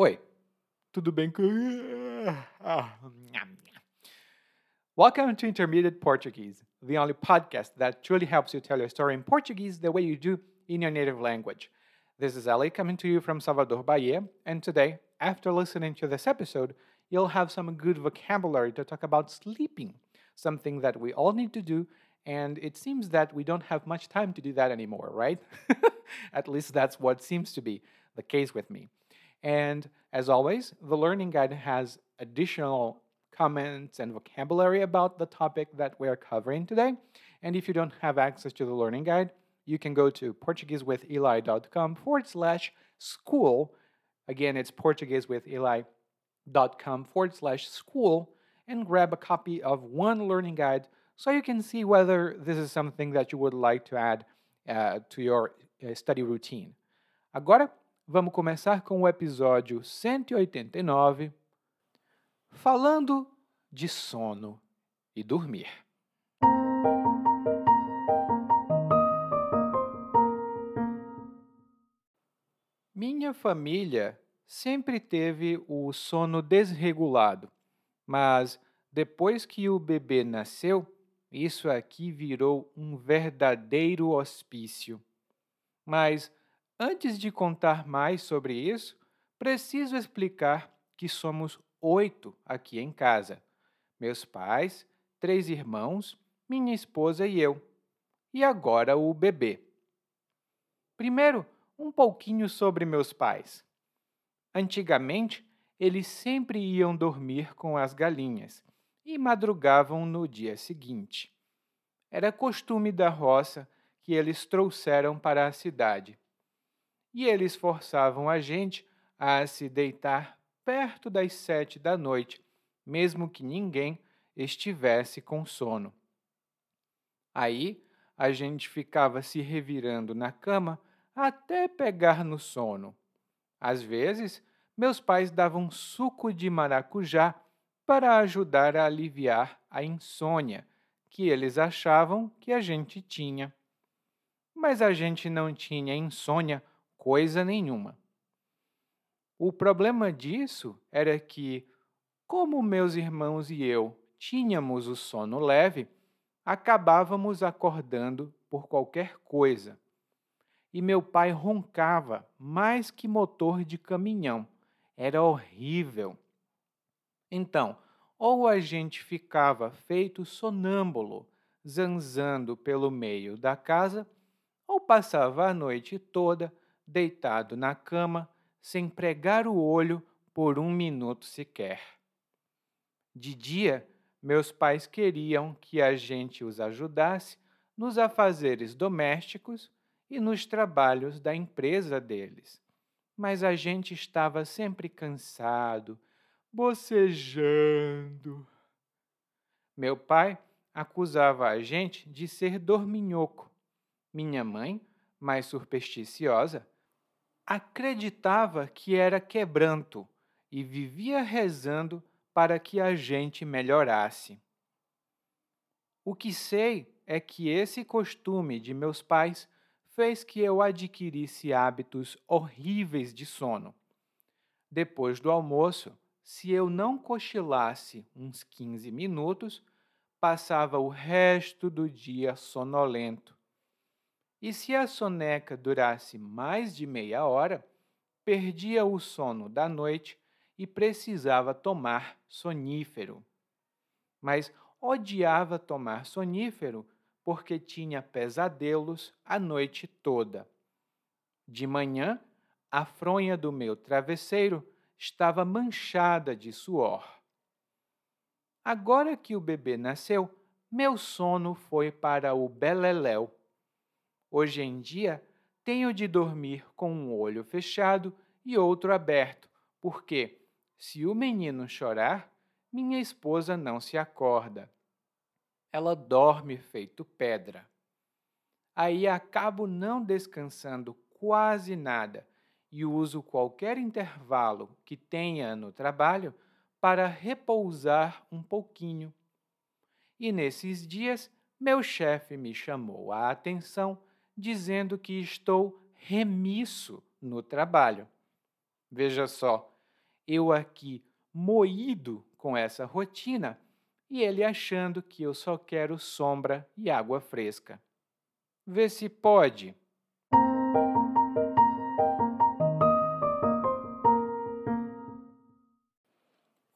Oi, tudo bem com. Ah. Welcome to Intermediate Portuguese, the only podcast that truly helps you tell your story in Portuguese the way you do in your native language. This is Ali coming to you from Salvador, Bahia, and today, after listening to this episode, you'll have some good vocabulary to talk about sleeping, something that we all need to do, and it seems that we don't have much time to do that anymore, right? At least that's what seems to be the case with me. And as always, the Learning Guide has additional comments and vocabulary about the topic that we're covering today. And if you don't have access to the Learning Guide, you can go to PortugueseWithEli.com forward slash school. Again, it's PortugueseWithEli.com forward slash school and grab a copy of one learning guide so you can see whether this is something that you would like to add uh, to your uh, study routine. Agora, vamos começar com o episódio 189, falando de sono e dormir. Minha família sempre teve o sono desregulado, mas depois que o bebê nasceu, isso aqui virou um verdadeiro hospício. Mas Antes de contar mais sobre isso, preciso explicar que somos oito aqui em casa: meus pais, três irmãos, minha esposa e eu. E agora o bebê. Primeiro, um pouquinho sobre meus pais. Antigamente, eles sempre iam dormir com as galinhas e madrugavam no dia seguinte. Era costume da roça que eles trouxeram para a cidade e eles forçavam a gente a se deitar perto das sete da noite, mesmo que ninguém estivesse com sono. Aí a gente ficava se revirando na cama até pegar no sono. Às vezes, meus pais davam suco de maracujá para ajudar a aliviar a insônia que eles achavam que a gente tinha. Mas a gente não tinha insônia coisa nenhuma. O problema disso era que, como meus irmãos e eu tínhamos o sono leve, acabávamos acordando por qualquer coisa. E meu pai roncava mais que motor de caminhão. Era horrível. Então, ou a gente ficava feito sonâmbulo, zanzando pelo meio da casa, ou passava a noite toda deitado na cama, sem pregar o olho por um minuto sequer. De dia, meus pais queriam que a gente os ajudasse nos afazeres domésticos e nos trabalhos da empresa deles. Mas a gente estava sempre cansado, bocejando. Meu pai acusava a gente de ser dorminhoco. Minha mãe, mais supersticiosa, acreditava que era quebranto e vivia rezando para que a gente melhorasse. O que sei é que esse costume de meus pais fez que eu adquirisse hábitos horríveis de sono. Depois do almoço, se eu não cochilasse uns 15 minutos, passava o resto do dia sonolento e se a soneca durasse mais de meia hora, perdia o sono da noite e precisava tomar sonífero. Mas odiava tomar sonífero porque tinha pesadelos a noite toda. De manhã, a fronha do meu travesseiro estava manchada de suor. Agora que o bebê nasceu, meu sono foi para o beleléu. Hoje em dia, tenho de dormir com um olho fechado e outro aberto, porque, se o menino chorar, minha esposa não se acorda. Ela dorme feito pedra. Aí acabo não descansando quase nada e uso qualquer intervalo que tenha no trabalho para repousar um pouquinho. E nesses dias, meu chefe me chamou a atenção dizendo que estou remisso no trabalho. Veja só, eu aqui moído com essa rotina e ele achando que eu só quero sombra e água fresca. Vê se pode.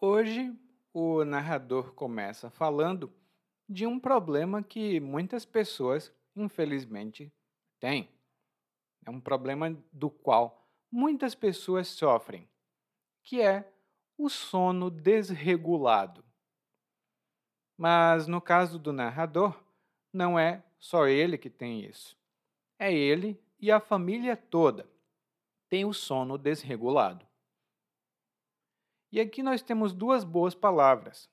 Hoje, o narrador começa falando de um problema que muitas pessoas, infelizmente, têm. É um problema do qual muitas pessoas sofrem, que é o sono desregulado. Mas no caso do narrador, não é só ele que tem isso. É ele e a família toda tem o sono desregulado. E aqui nós temos duas boas palavras.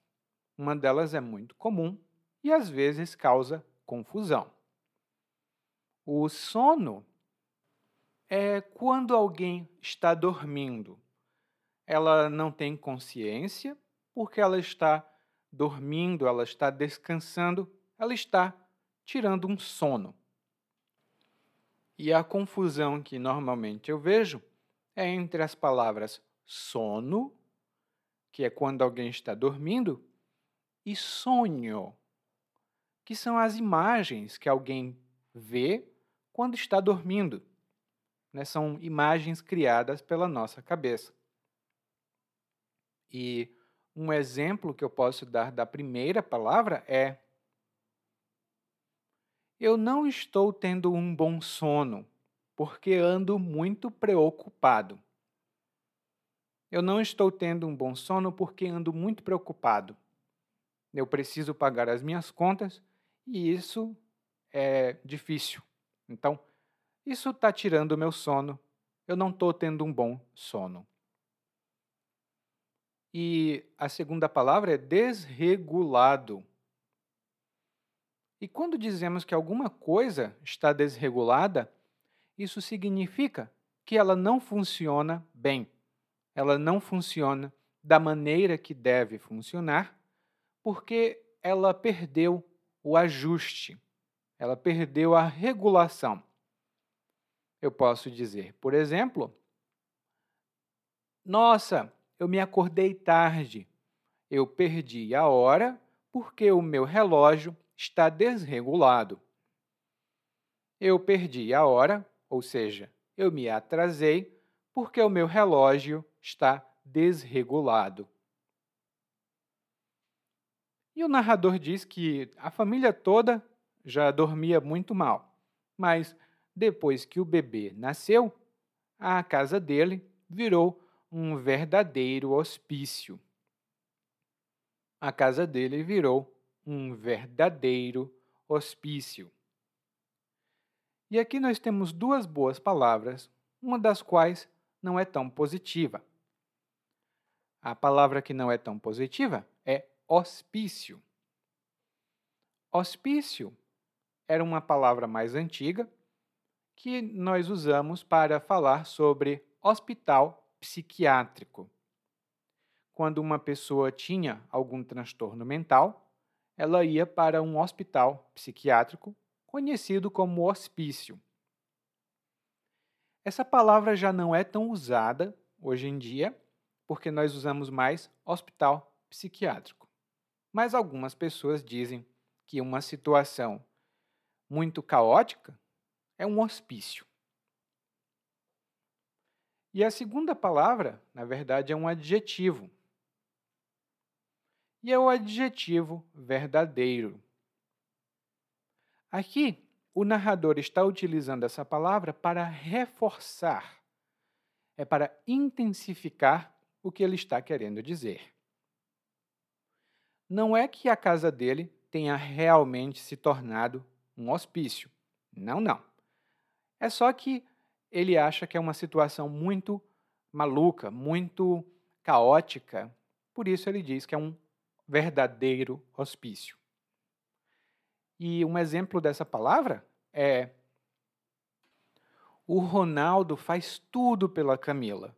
Uma delas é muito comum e às vezes causa confusão. O sono é quando alguém está dormindo. Ela não tem consciência porque ela está dormindo, ela está descansando, ela está tirando um sono. E a confusão que normalmente eu vejo é entre as palavras sono, que é quando alguém está dormindo, e sonho, que são as imagens que alguém vê quando está dormindo. Né? São imagens criadas pela nossa cabeça. E um exemplo que eu posso dar da primeira palavra é: Eu não estou tendo um bom sono, porque ando muito preocupado. Eu não estou tendo um bom sono porque ando muito preocupado. Eu preciso pagar as minhas contas e isso é difícil. Então, isso está tirando o meu sono. Eu não estou tendo um bom sono. E a segunda palavra é desregulado. E quando dizemos que alguma coisa está desregulada, isso significa que ela não funciona bem. Ela não funciona da maneira que deve funcionar, porque ela perdeu o ajuste, ela perdeu a regulação. Eu posso dizer, por exemplo, nossa, eu me acordei tarde. Eu perdi a hora porque o meu relógio está desregulado. Eu perdi a hora, ou seja, eu me atrasei porque o meu relógio está desregulado. E o narrador diz que a família toda já dormia muito mal, mas depois que o bebê nasceu, a casa dele virou um verdadeiro hospício. A casa dele virou um verdadeiro hospício. E aqui nós temos duas boas palavras, uma das quais não é tão positiva. A palavra que não é tão positiva é hospício. Hospício era uma palavra mais antiga que nós usamos para falar sobre hospital psiquiátrico. Quando uma pessoa tinha algum transtorno mental, ela ia para um hospital psiquiátrico conhecido como hospício. Essa palavra já não é tão usada hoje em dia, porque nós usamos mais hospital psiquiátrico. Mas algumas pessoas dizem que uma situação muito caótica é um hospício. E a segunda palavra, na verdade, é um adjetivo. E é o adjetivo verdadeiro. Aqui, o narrador está utilizando essa palavra para reforçar, é para intensificar o que ele está querendo dizer. Não é que a casa dele tenha realmente se tornado um hospício. Não, não. É só que ele acha que é uma situação muito maluca, muito caótica. Por isso ele diz que é um verdadeiro hospício. E um exemplo dessa palavra é o Ronaldo faz tudo pela Camila.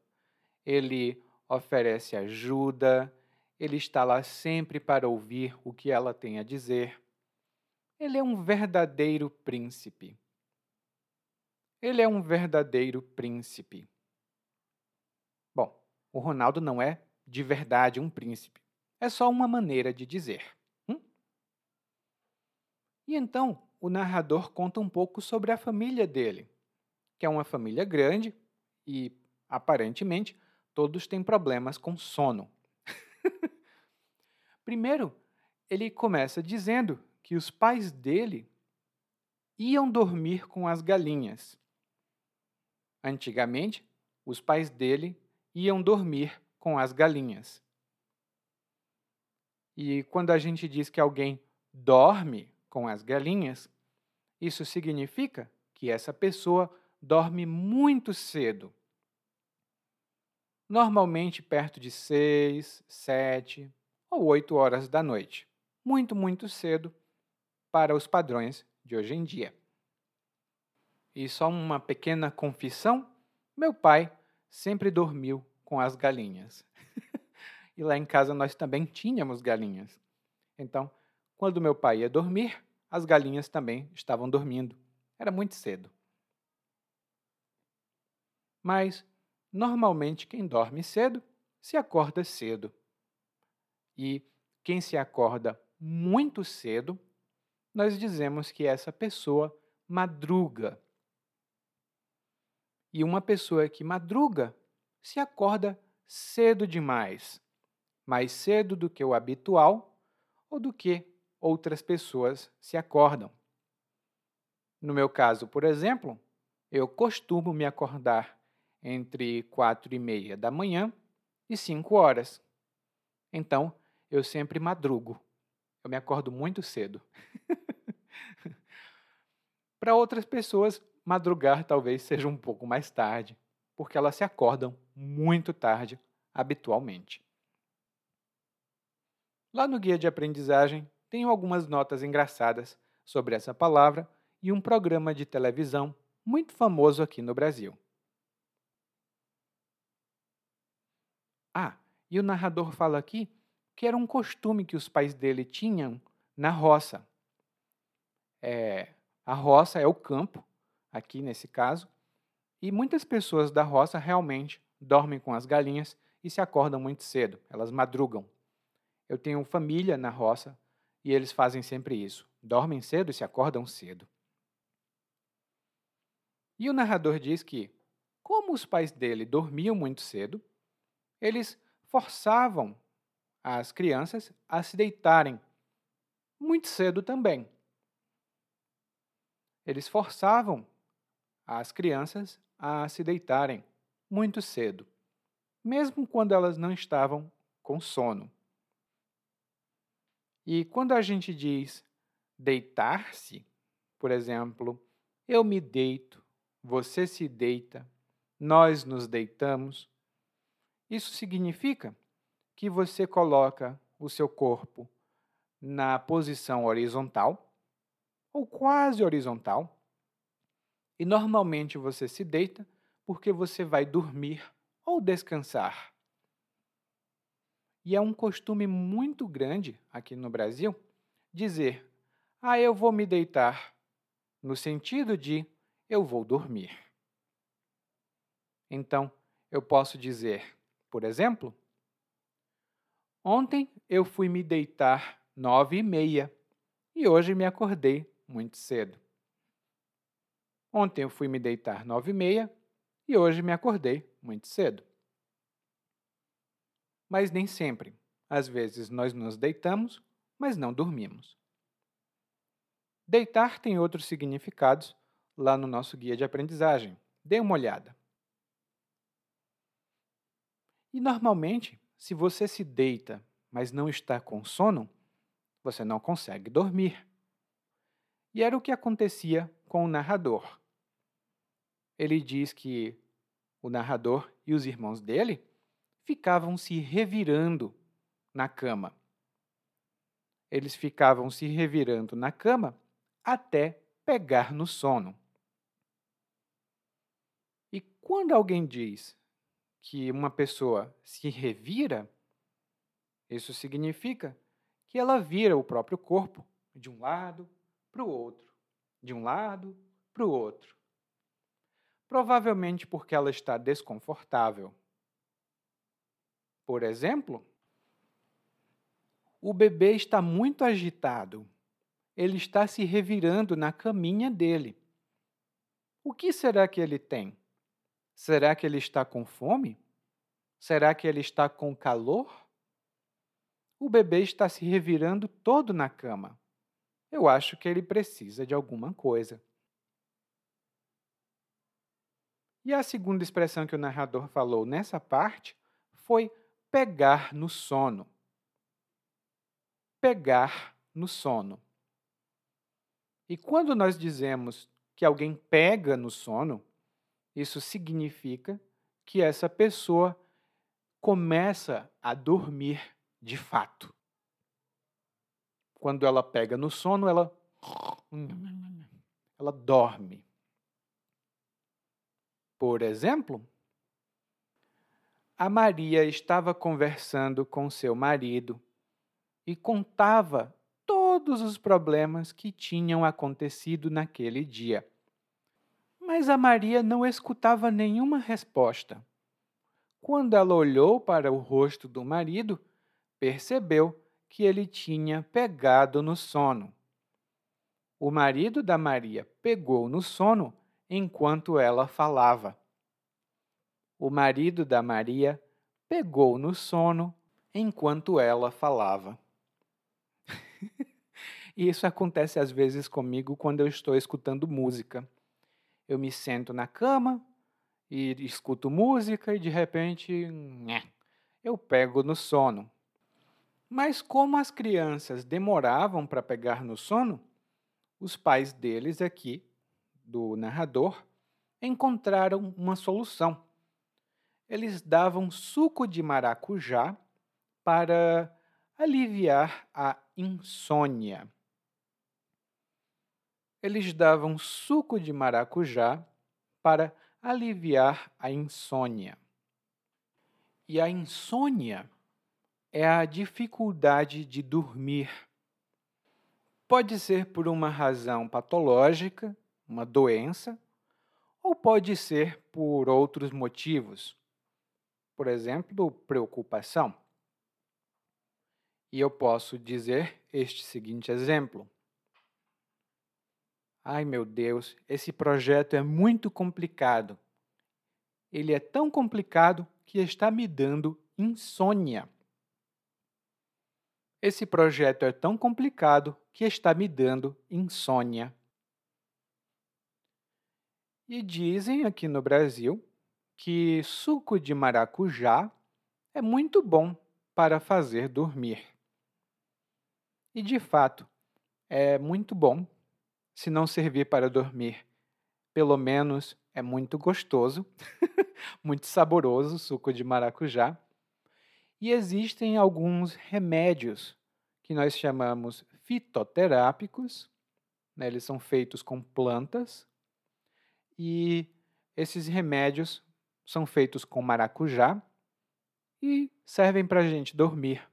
Ele oferece ajuda, ele está lá sempre para ouvir o que ela tem a dizer. Ele é um verdadeiro príncipe. Ele é um verdadeiro príncipe. Bom, o Ronaldo não é de verdade um príncipe. É só uma maneira de dizer. Hum? E então o narrador conta um pouco sobre a família dele, que é uma família grande e, aparentemente, todos têm problemas com sono. Primeiro, ele começa dizendo que os pais dele iam dormir com as galinhas. Antigamente, os pais dele iam dormir com as galinhas. E quando a gente diz que alguém dorme com as galinhas, isso significa que essa pessoa dorme muito cedo. Normalmente perto de seis, sete ou oito horas da noite. Muito, muito cedo para os padrões de hoje em dia. E só uma pequena confissão: meu pai sempre dormiu com as galinhas. e lá em casa nós também tínhamos galinhas. Então, quando meu pai ia dormir, as galinhas também estavam dormindo. Era muito cedo. Mas, normalmente, quem dorme cedo se acorda cedo. E quem se acorda muito cedo, nós dizemos que essa pessoa madruga. E uma pessoa que madruga se acorda cedo demais, mais cedo do que o habitual ou do que outras pessoas se acordam. No meu caso, por exemplo, eu costumo me acordar entre quatro e meia da manhã e cinco horas. Então, eu sempre madrugo. Eu me acordo muito cedo. Para outras pessoas, madrugar talvez seja um pouco mais tarde, porque elas se acordam muito tarde habitualmente. Lá no guia de aprendizagem, tenho algumas notas engraçadas sobre essa palavra e um programa de televisão muito famoso aqui no Brasil. Ah, e o narrador fala aqui que era um costume que os pais dele tinham na roça. É, a roça é o campo, aqui nesse caso, e muitas pessoas da roça realmente dormem com as galinhas e se acordam muito cedo, elas madrugam. Eu tenho família na roça e eles fazem sempre isso. Dormem cedo e se acordam cedo. E o narrador diz que, como os pais dele dormiam muito cedo, eles forçavam as crianças a se deitarem muito cedo também. Eles forçavam as crianças a se deitarem muito cedo, mesmo quando elas não estavam com sono. E quando a gente diz deitar-se, por exemplo, eu me deito, você se deita, nós nos deitamos, isso significa que você coloca o seu corpo na posição horizontal ou quase horizontal. E normalmente você se deita porque você vai dormir ou descansar. E é um costume muito grande aqui no Brasil dizer: ah, eu vou me deitar, no sentido de eu vou dormir. Então, eu posso dizer, por exemplo, ontem eu fui me deitar nove e meia e hoje me acordei muito cedo. Ontem eu fui me deitar nove e meia e hoje me acordei muito cedo mas nem sempre. Às vezes nós nos deitamos, mas não dormimos. Deitar tem outros significados lá no nosso guia de aprendizagem. Dê uma olhada. E normalmente, se você se deita, mas não está com sono, você não consegue dormir. E era o que acontecia com o narrador. Ele diz que o narrador e os irmãos dele ficavam se revirando na cama. Eles ficavam se revirando na cama até pegar no sono. E quando alguém diz que uma pessoa se revira, isso significa que ela vira o próprio corpo de um lado para o outro, de um lado para o outro. Provavelmente porque ela está desconfortável Por exemplo, o bebê está muito agitado. Ele está se revirando na caminha dele. O que será que ele tem? Será que ele está com fome? Será que ele está com calor? O bebê está se revirando todo na cama. Eu acho que ele precisa de alguma coisa. E a segunda expressão que o narrador falou nessa parte foi pegar no sono. Pegar no sono. E quando nós dizemos que alguém pega no sono, isso significa que essa pessoa começa a dormir de fato. Quando ela pega no sono, ela ela dorme. Por exemplo, a Maria estava conversando com seu marido e contava todos os problemas que tinham acontecido naquele dia. Mas a Maria não escutava nenhuma resposta. Quando ela olhou para o rosto do marido, percebeu que ele tinha pegado no sono. O marido da Maria pegou no sono enquanto ela falava. O marido da Maria pegou no sono enquanto ela falava. Isso acontece às vezes comigo quando eu estou escutando música. Eu me sento na cama, e escuto música e de repente eu pego no sono. Mas como as crianças demoravam para pegar no sono, os pais deles aqui, do narrador, encontraram uma solução. Eles davam suco de maracujá para aliviar a insônia. Eles davam suco de maracujá para aliviar a insônia. E a insônia é a dificuldade de dormir. Pode ser por uma razão patológica, uma doença, ou pode ser por outros motivos. Por exemplo, preocupação. E eu posso dizer este seguinte exemplo: Ai meu Deus, esse projeto é muito complicado. Ele é tão complicado que está me dando insônia. Esse projeto é tão complicado que está me dando insônia. E dizem aqui no Brasil que suco de maracujá é muito bom para fazer dormir. E de fato, é muito bom se não servir para dormir. Pelo menos é muito gostoso, muito saboroso o suco de maracujá. E existem alguns remédios que nós chamamos fitoterápicos, né? eles são feitos com plantas, e esses remédios são feitos com maracujá e servem para a gente dormir.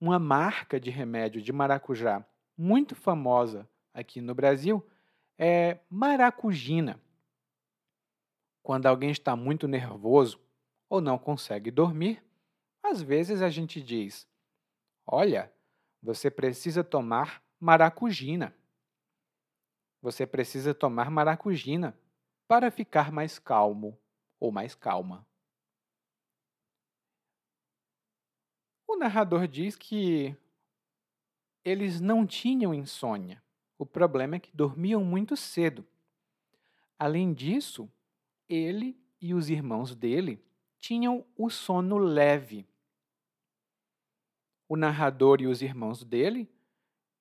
Uma marca de remédio de maracujá muito famosa aqui no Brasil é maracujina. Quando alguém está muito nervoso ou não consegue dormir, às vezes a gente diz: Olha, você precisa tomar maracujina. Você precisa tomar maracujina para ficar mais calmo ou mais calma. O narrador diz que eles não tinham insônia. O problema é que dormiam muito cedo. Além disso, ele e os irmãos dele tinham o sono leve. O narrador e os irmãos dele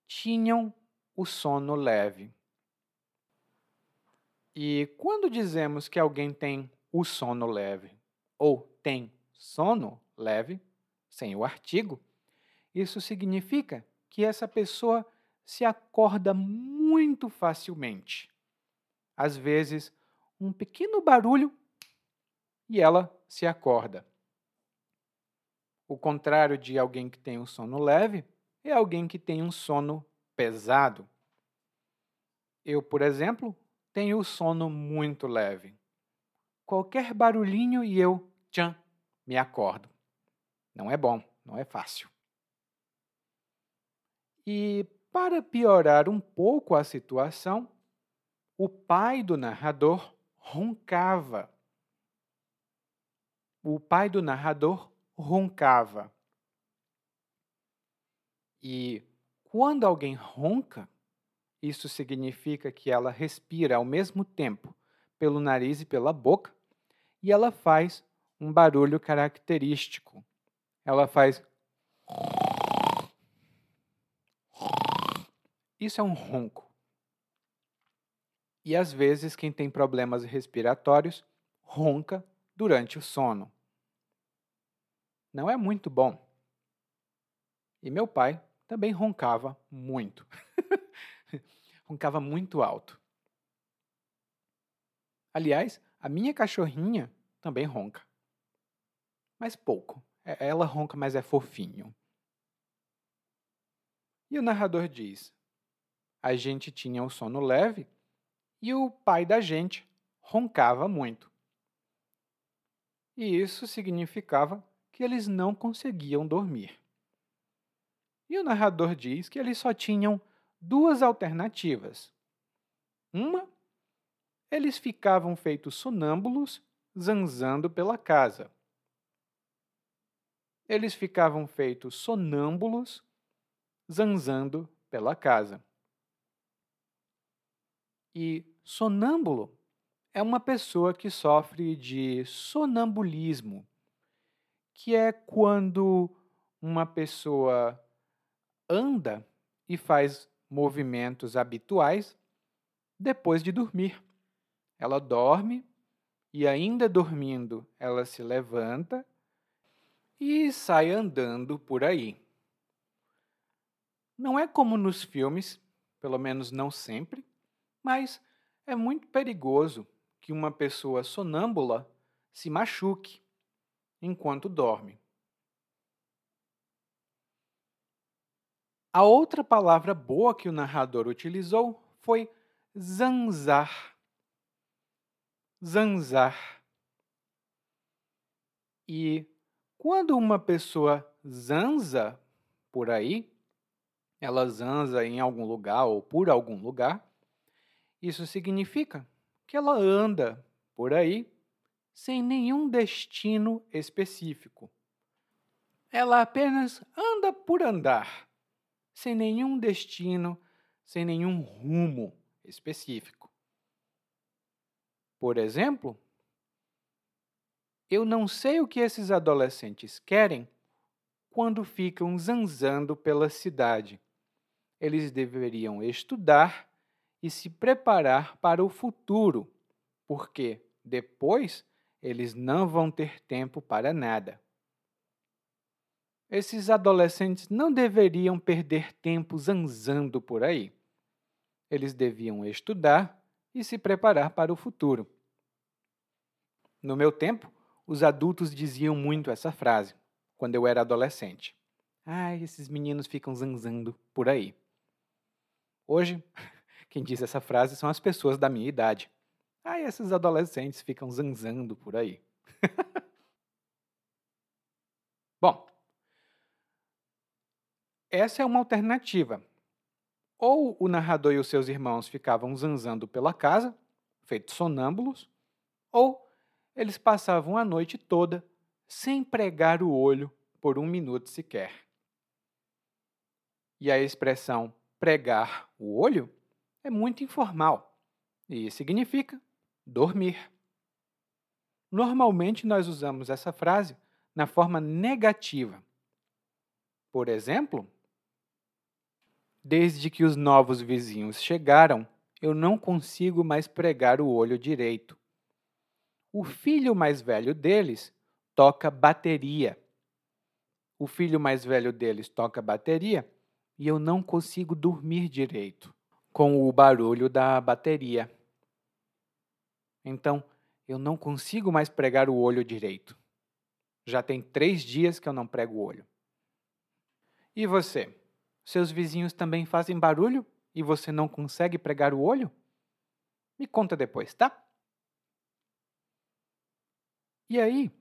tinham o sono leve. E quando dizemos que alguém tem o sono leve ou tem sono leve, sem o artigo, isso significa que essa pessoa se acorda muito facilmente. Às vezes, um pequeno barulho e ela se acorda. O contrário de alguém que tem um sono leve é alguém que tem um sono pesado. Eu, por exemplo, tenho o sono muito leve. Qualquer barulhinho e eu, tchan, me acordo. Não é bom, não é fácil. E para piorar um pouco a situação, o pai do narrador roncava. O pai do narrador roncava. E quando alguém ronca, isso significa que ela respira ao mesmo tempo pelo nariz e pela boca, e ela faz um barulho característico. Ela faz. Isso é um ronco. E às vezes, quem tem problemas respiratórios ronca durante o sono. Não é muito bom. E meu pai também roncava muito. roncava muito alto. Aliás, a minha cachorrinha também ronca. Mas pouco. É, ela ronca, mas é fofinho. E o narrador diz: a gente tinha o sono leve e o pai da gente roncava muito. E isso significava que eles não conseguiam dormir. E o narrador diz que eles só tinham duas alternativas. Uma, eles ficavam feitos sonâmbulos, zanzando pela casa. Eles ficavam feitos sonâmbulos, zanzando pela casa. E sonâmbulo é uma pessoa que sofre de sonambulismo, que é quando uma pessoa anda e faz movimentos habituais depois de dormir. Ela dorme e, ainda dormindo, ela se levanta e sai andando por aí. Não é como nos filmes, pelo menos não sempre, mas é muito perigoso que uma pessoa sonâmbula se machuque enquanto dorme. A outra palavra boa que o narrador utilizou foi zanzar. Zanzar. E quando uma pessoa zanza por aí, ela zanza em algum lugar ou por algum lugar, isso significa que ela anda por aí sem nenhum destino específico. Ela apenas anda por andar, sem nenhum destino, sem nenhum rumo específico. Por exemplo, eu não sei o que esses adolescentes querem quando ficam zanzando pela cidade. Eles deveriam estudar e se preparar para o futuro, porque depois eles não vão ter tempo para nada. Esses adolescentes não deveriam perder tempo zanzando por aí. Eles deviam estudar e se preparar para o futuro. No meu tempo, os adultos diziam muito essa frase, quando eu era adolescente. Ah, esses meninos ficam zanzando por aí. Hoje, quem diz essa frase são as pessoas da minha idade. Ah, esses adolescentes ficam zanzando por aí. Bom, essa é uma alternativa. Ou o narrador e os seus irmãos ficavam zanzando pela casa, feitos sonâmbulos, ou eles passavam a noite toda sem pregar o olho por um minuto sequer. E a expressão pregar o olho é muito informal e significa dormir. Normalmente nós usamos essa frase na forma negativa. Por exemplo, desde que os novos vizinhos chegaram, eu não consigo mais pregar o olho direito. O filho mais velho deles toca bateria. O filho mais velho deles toca bateria e eu não consigo dormir direito com o barulho da bateria. Então, eu não consigo mais pregar o olho direito. Já tem três dias que eu não prego o olho. E você? Seus vizinhos também fazem barulho e você não consegue pregar o olho? Me conta depois, tá? E aí,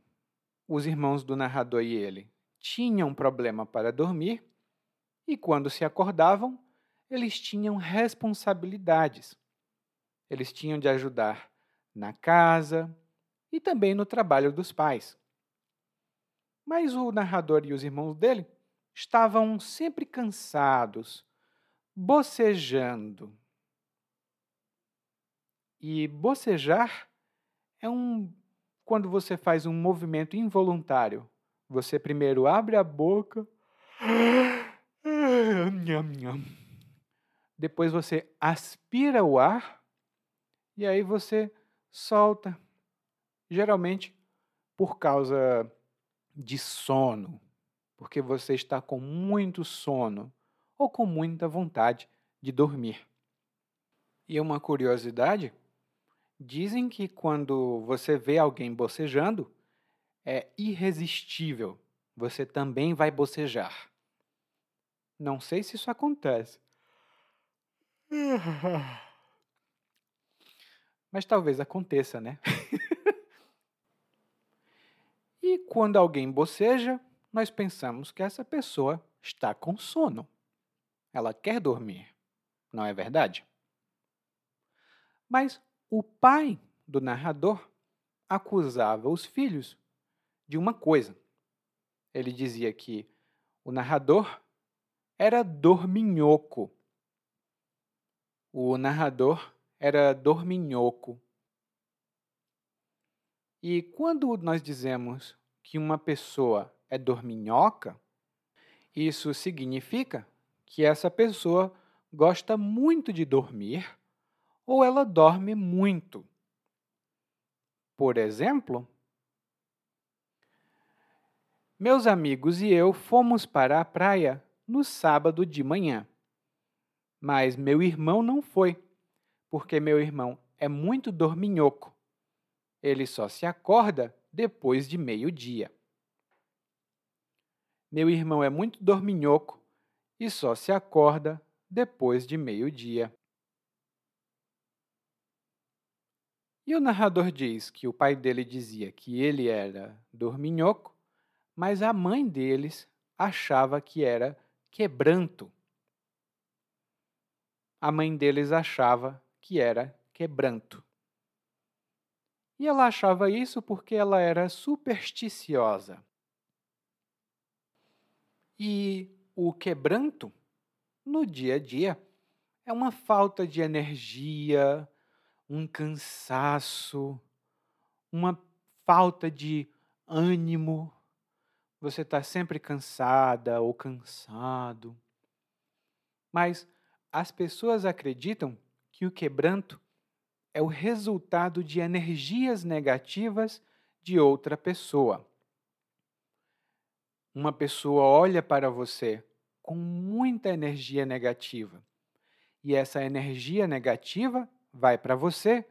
os irmãos do narrador e ele tinham problema para dormir e, quando se acordavam, eles tinham responsabilidades. Eles tinham de ajudar na casa e também no trabalho dos pais. Mas o narrador e os irmãos dele estavam sempre cansados, bocejando. E bocejar é um quando você faz um movimento involuntário. Você primeiro abre a boca, depois você aspira o ar e aí você solta. Geralmente por causa de sono, porque você está com muito sono ou com muita vontade de dormir. E uma curiosidade: dizem que quando você vê alguém bocejando, é irresistível, você também vai bocejar. Não sei se isso acontece. Mas talvez aconteça, né? e quando alguém boceja, nós pensamos que essa pessoa está com sono. Ela quer dormir, não é verdade? Mas o pai do narrador acusava os filhos de uma coisa. Ele dizia que o narrador era dorminhoco. O narrador era dorminhoco. E quando nós dizemos que uma pessoa é dorminhoca, isso significa que essa pessoa gosta muito de dormir ou ela dorme muito. Por exemplo, meus amigos e eu fomos para a praia no sábado de manhã. Mas meu irmão não foi, porque meu irmão é muito dorminhoco. Ele só se acorda depois de meio-dia. Meu irmão é muito dorminhoco e só se acorda depois de meio-dia. E o narrador diz que o pai dele dizia que ele era dorminhoco, mas a mãe deles achava que era quebranto. A mãe deles achava que era quebranto. E ela achava isso porque ela era supersticiosa. E o quebranto, no dia a dia, é uma falta de energia, um cansaço, uma falta de ânimo. Você está sempre cansada ou cansado. Mas as pessoas acreditam que o quebranto é o resultado de energias negativas de outra pessoa uma pessoa olha para você com muita energia negativa e essa energia negativa vai para você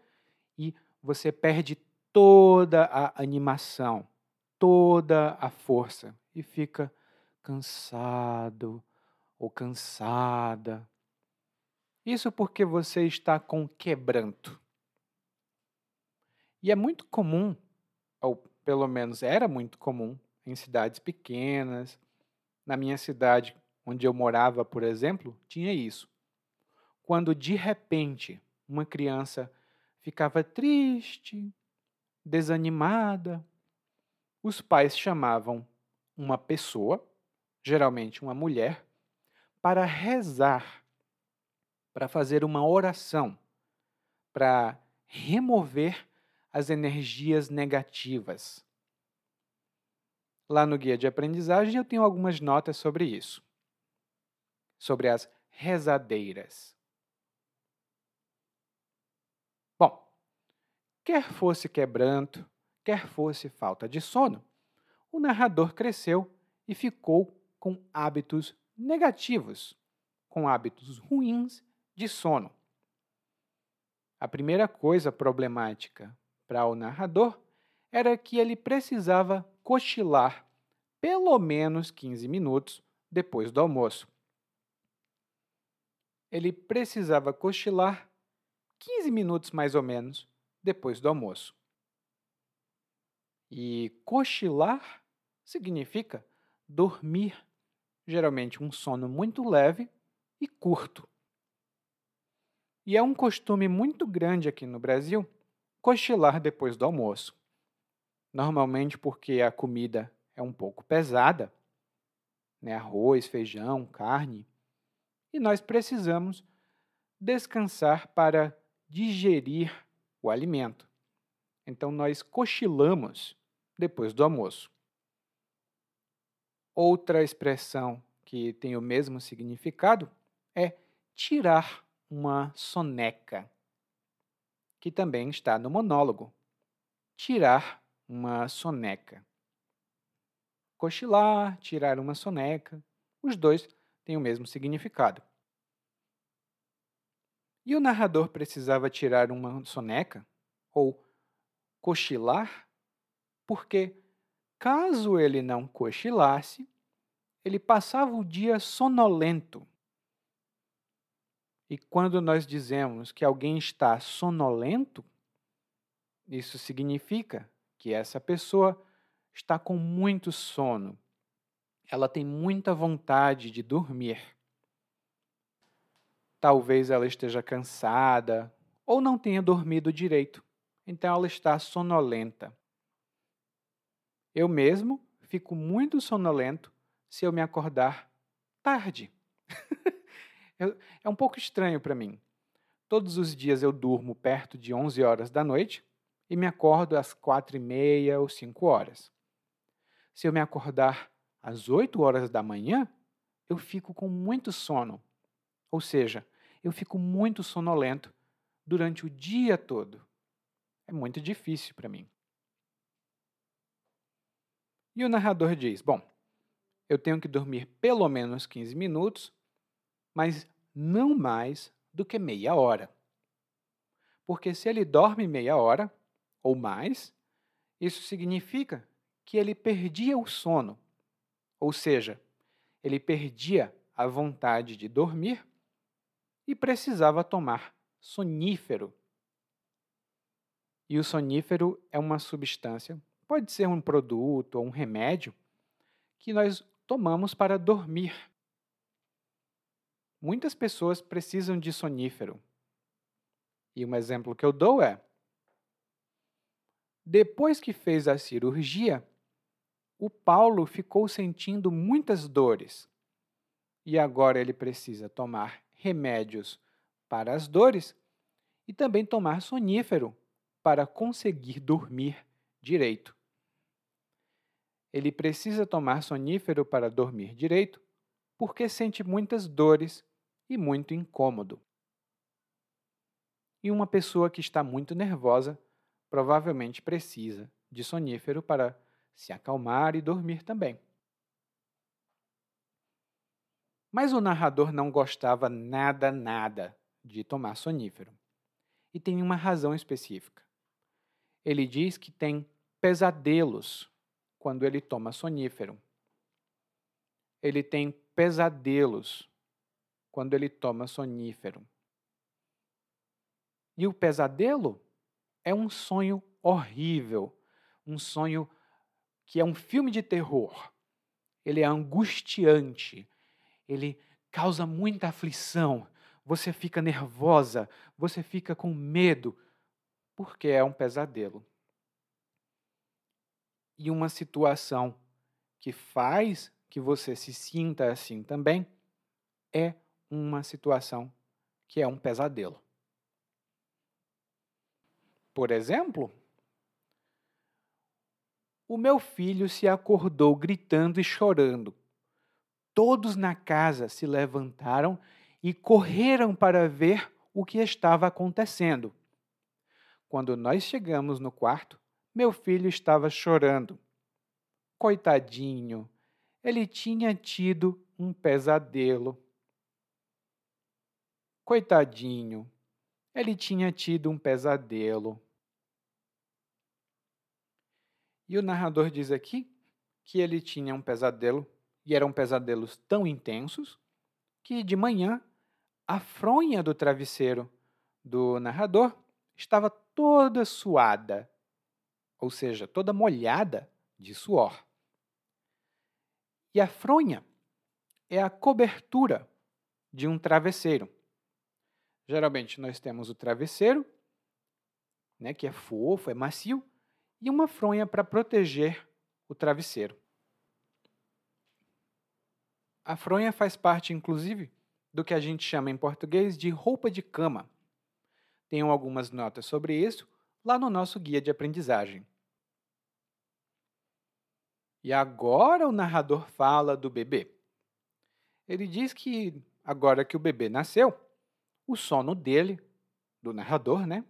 e você perde toda a animação, toda a força e fica cansado ou cansada. Isso porque você está com quebranto. E é muito comum, ou pelo menos era muito comum, em cidades pequenas. Na minha cidade, onde eu morava, por exemplo, tinha isso. Quando de repente uma criança ficava triste, desanimada, os pais chamavam uma pessoa, geralmente uma mulher, para rezar, para fazer uma oração, para remover as energias negativas. Lá no guia de aprendizagem eu tenho algumas notas sobre isso. Sobre as rezadeiras. Bom, quer fosse quebranto, quer fosse falta de sono, o narrador cresceu e ficou com hábitos negativos, com hábitos ruins de sono. A primeira coisa problemática para o narrador era que ele precisava cochilar pelo menos 15 minutos depois do almoço. Ele precisava cochilar 15 minutos mais ou menos depois do almoço. E cochilar significa dormir, geralmente um sono muito leve e curto. E é um costume muito grande aqui no Brasil cochilar depois do almoço. Normalmente porque a comida é um pouco pesada, né? arroz, feijão, carne, e nós precisamos descansar para digerir o alimento. Então nós cochilamos depois do almoço. Outra expressão que tem o mesmo significado é tirar uma soneca, que também está no monólogo. Tirar uma soneca. Cochilar, tirar uma soneca, os dois têm o mesmo significado. E o narrador precisava tirar uma soneca ou cochilar, porque caso ele não cochilasse, ele passava o dia sonolento. E quando nós dizemos que alguém está sonolento, isso significa que essa pessoa está com muito sono. Ela tem muita vontade de dormir. Talvez ela esteja cansada ou não tenha dormido direito, então ela está sonolenta. Eu mesmo fico muito sonolento se eu me acordar tarde. é um pouco estranho para mim. Todos os dias eu durmo perto de 11 horas da noite e me acordo às quatro e meia ou 5 horas. Se eu me acordar às 8 horas da manhã, eu fico com muito sono. Ou seja, eu fico muito sonolento durante o dia todo. É muito difícil para mim. E o narrador diz: Bom, eu tenho que dormir pelo menos 15 minutos, mas não mais do que meia hora. Porque se ele dorme meia hora ou mais, isso significa que ele perdia o sono, ou seja, ele perdia a vontade de dormir e precisava tomar sonífero. E o sonífero é uma substância, pode ser um produto ou um remédio, que nós tomamos para dormir. Muitas pessoas precisam de sonífero. E um exemplo que eu dou é: depois que fez a cirurgia, o Paulo ficou sentindo muitas dores. E agora ele precisa tomar remédios para as dores e também tomar sonífero para conseguir dormir direito. Ele precisa tomar sonífero para dormir direito porque sente muitas dores e muito incômodo. E uma pessoa que está muito nervosa provavelmente precisa de sonífero para se acalmar e dormir também. Mas o narrador não gostava nada, nada de tomar sonífero. E tem uma razão específica. Ele diz que tem pesadelos quando ele toma sonífero. Ele tem pesadelos quando ele toma sonífero. E o pesadelo é um sonho horrível, um sonho que é um filme de terror. Ele é angustiante, ele causa muita aflição, você fica nervosa, você fica com medo, porque é um pesadelo. E uma situação que faz que você se sinta assim também é uma situação que é um pesadelo. Por exemplo, o meu filho se acordou gritando e chorando todos na casa se levantaram e correram para ver o que estava acontecendo. Quando nós chegamos no quarto, meu filho estava chorando. Coitadinho, ele tinha tido um pesadelo. Coitadinho, ele tinha tido um pesadelo. E o narrador diz aqui que ele tinha um pesadelo e eram pesadelos tão intensos que de manhã a fronha do travesseiro do narrador estava toda suada, ou seja, toda molhada de suor. E a fronha é a cobertura de um travesseiro. Geralmente nós temos o travesseiro, né, que é fofo, é macio, e uma fronha para proteger o travesseiro. A fronha faz parte, inclusive, do que a gente chama em português de roupa de cama. Tenho algumas notas sobre isso lá no nosso guia de aprendizagem. E agora o narrador fala do bebê. Ele diz que agora que o bebê nasceu, o sono dele, do narrador, né?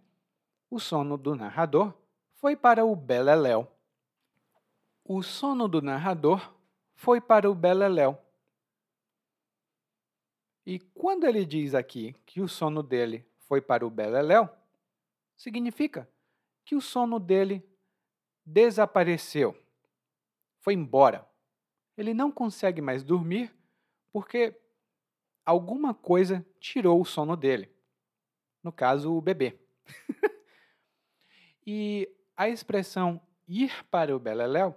O sono do narrador foi para o beleléu. O sono do narrador foi para o beleléu. E quando ele diz aqui que o sono dele foi para o beleléu, significa que o sono dele desapareceu, foi embora. Ele não consegue mais dormir porque alguma coisa tirou o sono dele. No caso, o bebê. e a expressão ir para o beleléu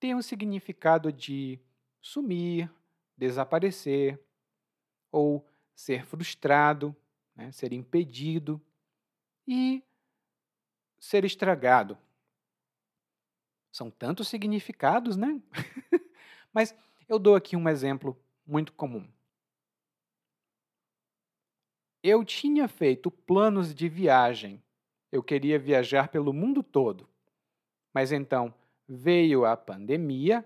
tem o significado de sumir, desaparecer, ou ser frustrado, né, ser impedido e ser estragado. São tantos significados, né? Mas eu dou aqui um exemplo muito comum. Eu tinha feito planos de viagem. Eu queria viajar pelo mundo todo. Mas então veio a pandemia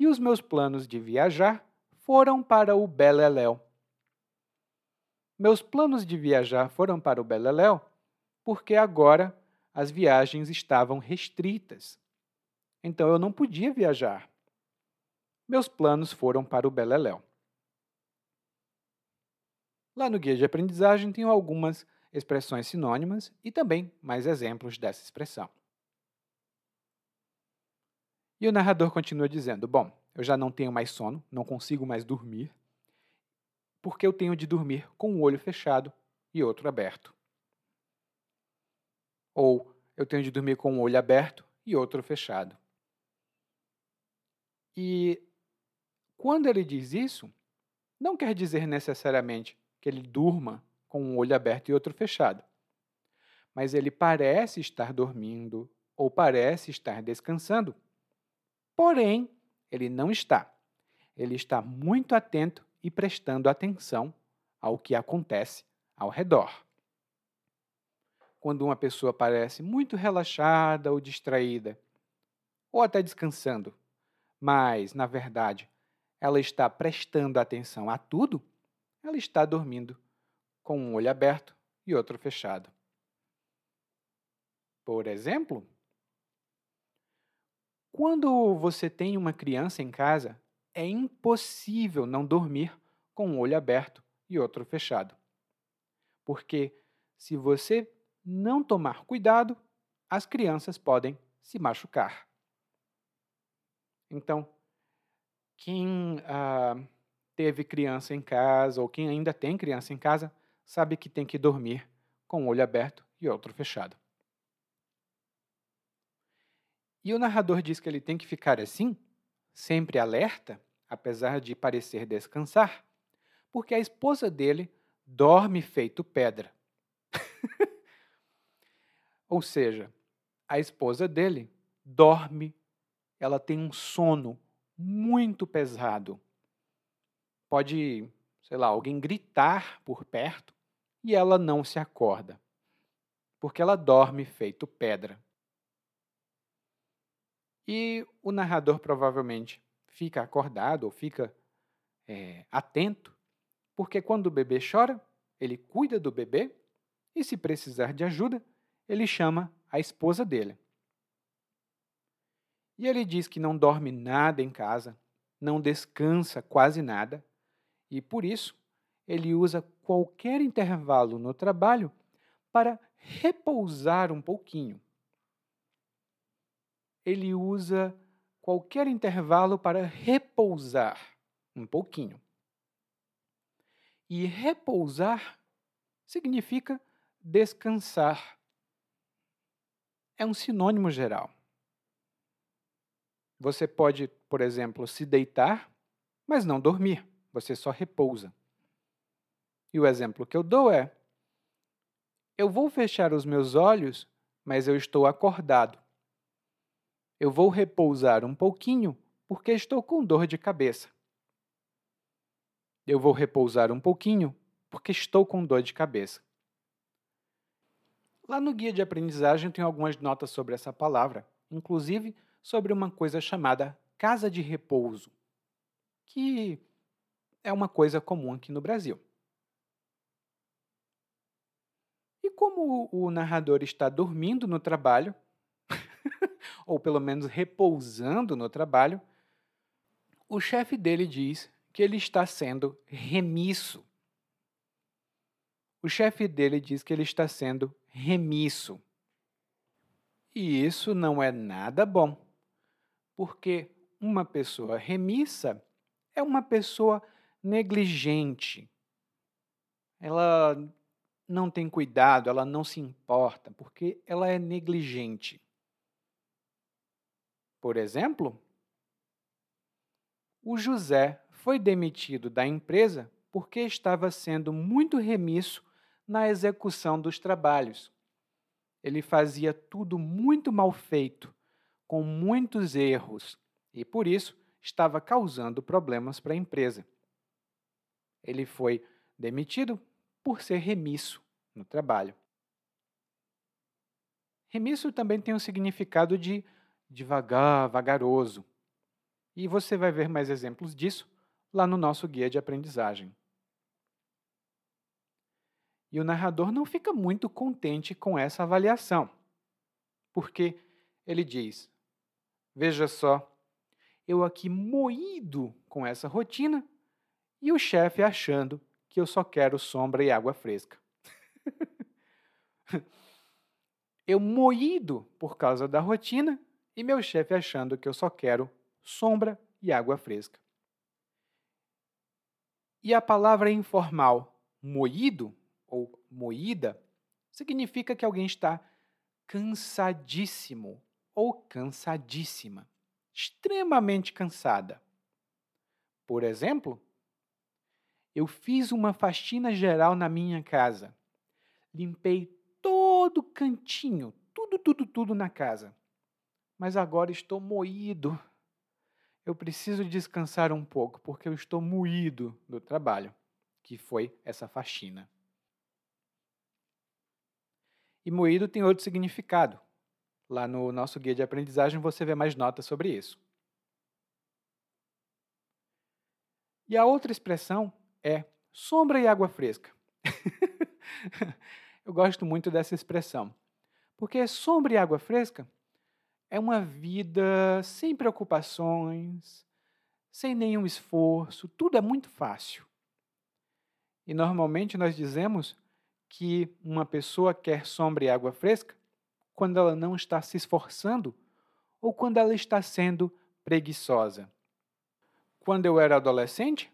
e os meus planos de viajar foram para o Beleléu. Meus planos de viajar foram para o Beleléu porque agora as viagens estavam restritas. Então eu não podia viajar. Meus planos foram para o Beleléu. Lá no guia de aprendizagem tenho algumas expressões sinônimas e também mais exemplos dessa expressão. E o narrador continua dizendo: Bom, eu já não tenho mais sono, não consigo mais dormir, porque eu tenho de dormir com um olho fechado e outro aberto. Ou eu tenho de dormir com um olho aberto e outro fechado. E quando ele diz isso, não quer dizer necessariamente que ele durma com um olho aberto e outro fechado. Mas ele parece estar dormindo ou parece estar descansando. Porém, ele não está. Ele está muito atento e prestando atenção ao que acontece ao redor. Quando uma pessoa parece muito relaxada ou distraída, ou até descansando, mas, na verdade, ela está prestando atenção a tudo, ela está dormindo com um olho aberto e outro fechado. Por exemplo, quando você tem uma criança em casa é impossível não dormir com um olho aberto e outro fechado. Porque se você não tomar cuidado, as crianças podem se machucar. Então, quem ah, teve criança em casa ou quem ainda tem criança em casa sabe que tem que dormir com um olho aberto e outro fechado. E o narrador diz que ele tem que ficar assim sempre alerta, apesar de parecer descansar, porque a esposa dele dorme feito pedra. Ou seja, a esposa dele dorme, ela tem um sono muito pesado. Pode, sei lá, alguém gritar por perto e ela não se acorda, porque ela dorme feito pedra. E o narrador provavelmente fica acordado ou fica é, atento, porque quando o bebê chora, ele cuida do bebê e, se precisar de ajuda, ele chama a esposa dele. E ele diz que não dorme nada em casa, não descansa quase nada, e por isso ele usa qualquer intervalo no trabalho para repousar um pouquinho ele usa qualquer intervalo para repousar um pouquinho. E repousar significa descansar. É um sinônimo geral. Você pode, por exemplo, se deitar mas não dormir, você só repousa. E o exemplo que eu dou é: eu vou fechar os meus olhos, mas eu estou acordado. Eu vou repousar um pouquinho porque estou com dor de cabeça. Eu vou repousar um pouquinho porque estou com dor de cabeça. Lá no guia de aprendizagem tem algumas notas sobre essa palavra, inclusive sobre uma coisa chamada casa de repouso, que é uma coisa comum aqui no Brasil. E como o narrador está dormindo no trabalho, ou pelo menos repousando no trabalho, o chefe dele diz que ele está sendo remisso. O chefe dele diz que ele está sendo remisso. E isso não é nada bom, porque uma pessoa remissa é uma pessoa negligente. Ela não tem cuidado, ela não se importa, porque ela é negligente. Por exemplo, o José foi demitido da empresa porque estava sendo muito remisso na execução dos trabalhos. Ele fazia tudo muito mal feito, com muitos erros, e por isso estava causando problemas para a empresa. Ele foi demitido por ser remisso no trabalho. Remisso também tem o significado de devagar, vagaroso. E você vai ver mais exemplos disso lá no nosso guia de aprendizagem. E o narrador não fica muito contente com essa avaliação, porque ele diz: Veja só, eu aqui moído com essa rotina e o chefe achando que eu só quero sombra e água fresca. eu moído por causa da rotina e meu chefe achando que eu só quero sombra e água fresca. E a palavra informal moído ou moída significa que alguém está cansadíssimo ou cansadíssima, extremamente cansada. Por exemplo, eu fiz uma faxina geral na minha casa. Limpei todo cantinho, tudo, tudo, tudo na casa mas agora estou moído. Eu preciso descansar um pouco, porque eu estou moído do trabalho, que foi essa faxina. E moído tem outro significado. Lá no nosso guia de aprendizagem você vê mais notas sobre isso. E a outra expressão é sombra e água fresca. eu gosto muito dessa expressão, porque sombra e água fresca é uma vida sem preocupações, sem nenhum esforço, tudo é muito fácil. E normalmente nós dizemos que uma pessoa quer sombra e água fresca quando ela não está se esforçando ou quando ela está sendo preguiçosa. Quando eu era adolescente,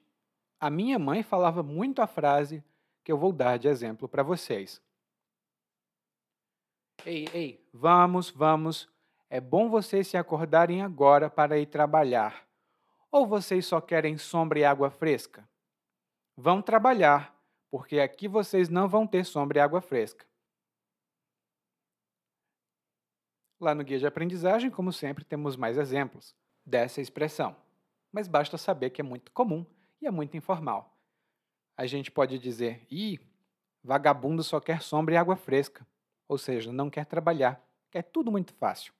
a minha mãe falava muito a frase que eu vou dar de exemplo para vocês. Ei, ei, vamos, vamos, é bom vocês se acordarem agora para ir trabalhar. Ou vocês só querem sombra e água fresca? Vão trabalhar, porque aqui vocês não vão ter sombra e água fresca. Lá no guia de aprendizagem, como sempre, temos mais exemplos dessa expressão. Mas basta saber que é muito comum e é muito informal. A gente pode dizer: ih, vagabundo só quer sombra e água fresca. Ou seja, não quer trabalhar, quer tudo muito fácil.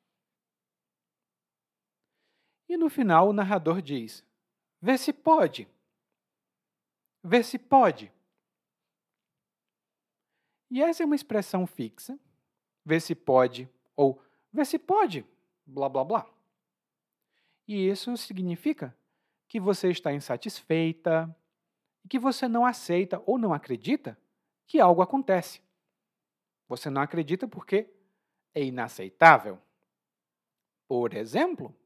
E no final o narrador diz: Vê se pode. Vê se pode. E essa é uma expressão fixa. Vê se pode ou vê se pode, blá blá blá. E isso significa que você está insatisfeita e que você não aceita ou não acredita que algo acontece. Você não acredita porque é inaceitável. Por exemplo,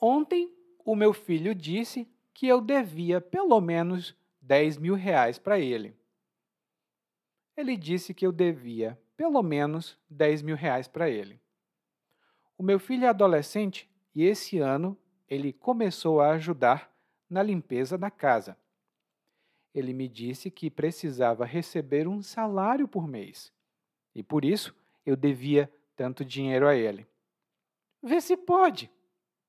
Ontem, o meu filho disse que eu devia pelo menos 10 mil reais para ele. Ele disse que eu devia pelo menos 10 mil reais para ele. O meu filho é adolescente e esse ano ele começou a ajudar na limpeza da casa. Ele me disse que precisava receber um salário por mês e por isso eu devia tanto dinheiro a ele. Vê se pode.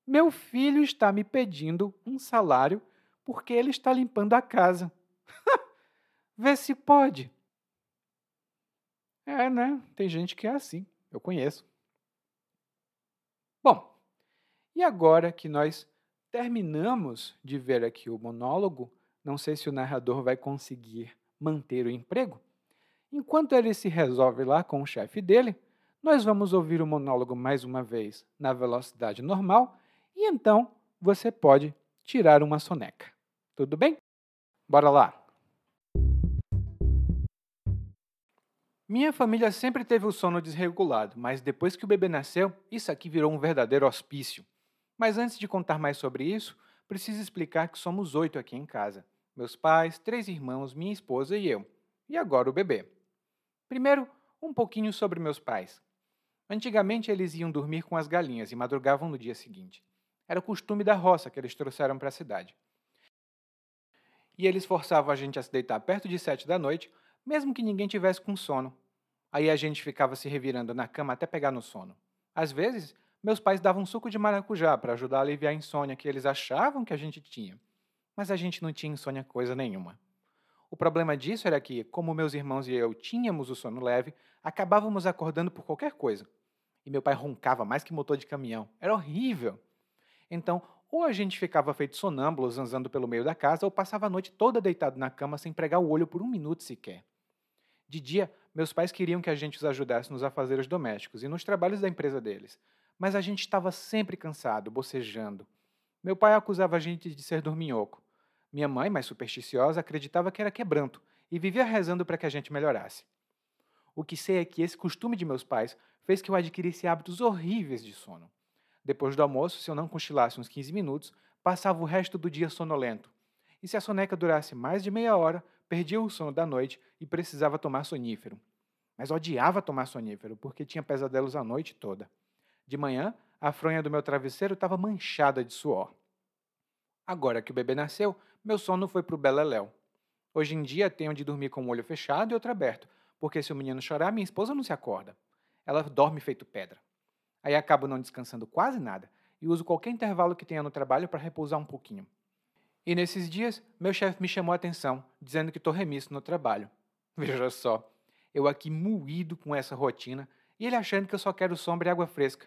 Meu filho está me pedindo um salário porque ele está limpando a casa. Vê se pode. É, né? Tem gente que é assim. Eu conheço. Bom, e agora que nós terminamos de ver aqui o monólogo, não sei se o narrador vai conseguir manter o emprego. Enquanto ele se resolve lá com o chefe dele, nós vamos ouvir o monólogo mais uma vez na velocidade normal e então você pode tirar uma soneca. Tudo bem? Bora lá! Minha família sempre teve o sono desregulado, mas depois que o bebê nasceu, isso aqui virou um verdadeiro hospício. Mas antes de contar mais sobre isso, preciso explicar que somos oito aqui em casa: meus pais, três irmãos, minha esposa e eu. E agora o bebê. Primeiro, um pouquinho sobre meus pais. Antigamente eles iam dormir com as galinhas e madrugavam no dia seguinte. Era o costume da roça que eles trouxeram para a cidade. E eles forçavam a gente a se deitar perto de sete da noite mesmo que ninguém tivesse com sono. Aí a gente ficava se revirando na cama até pegar no sono. Às vezes, meus pais davam suco de maracujá para ajudar a aliviar a insônia que eles achavam que a gente tinha. Mas a gente não tinha insônia coisa nenhuma. O problema disso era que, como meus irmãos e eu tínhamos o sono leve, acabávamos acordando por qualquer coisa. E meu pai roncava mais que motor de caminhão. Era horrível. Então, ou a gente ficava feito sonâmbulos zanzando pelo meio da casa, ou passava a noite toda deitado na cama sem pregar o olho por um minuto sequer. De dia, meus pais queriam que a gente os ajudasse nos afazeres domésticos e nos trabalhos da empresa deles, mas a gente estava sempre cansado, bocejando. Meu pai acusava a gente de ser dorminhoco. Minha mãe, mais supersticiosa, acreditava que era quebranto e vivia rezando para que a gente melhorasse. O que sei é que esse costume de meus pais fez que eu adquirisse hábitos horríveis de sono. Depois do almoço, se eu não cochilasse uns 15 minutos, passava o resto do dia sonolento. E se a soneca durasse mais de meia hora, perdia o sono da noite e precisava tomar sonífero. Mas odiava tomar sonífero, porque tinha pesadelos a noite toda. De manhã, a fronha do meu travesseiro estava manchada de suor. Agora que o bebê nasceu, meu sono foi para o beleléu. Hoje em dia tenho de dormir com o olho fechado e outro aberto, porque se o menino chorar, minha esposa não se acorda. Ela dorme feito pedra. Aí acabo não descansando quase nada e uso qualquer intervalo que tenha no trabalho para repousar um pouquinho. E nesses dias, meu chefe me chamou a atenção, dizendo que estou remisso no trabalho. Veja só, eu aqui moído com essa rotina e ele achando que eu só quero sombra e água fresca.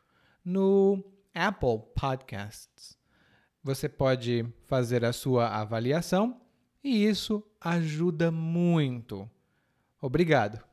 no Apple Podcasts. Você pode fazer a sua avaliação e isso ajuda muito. Obrigado.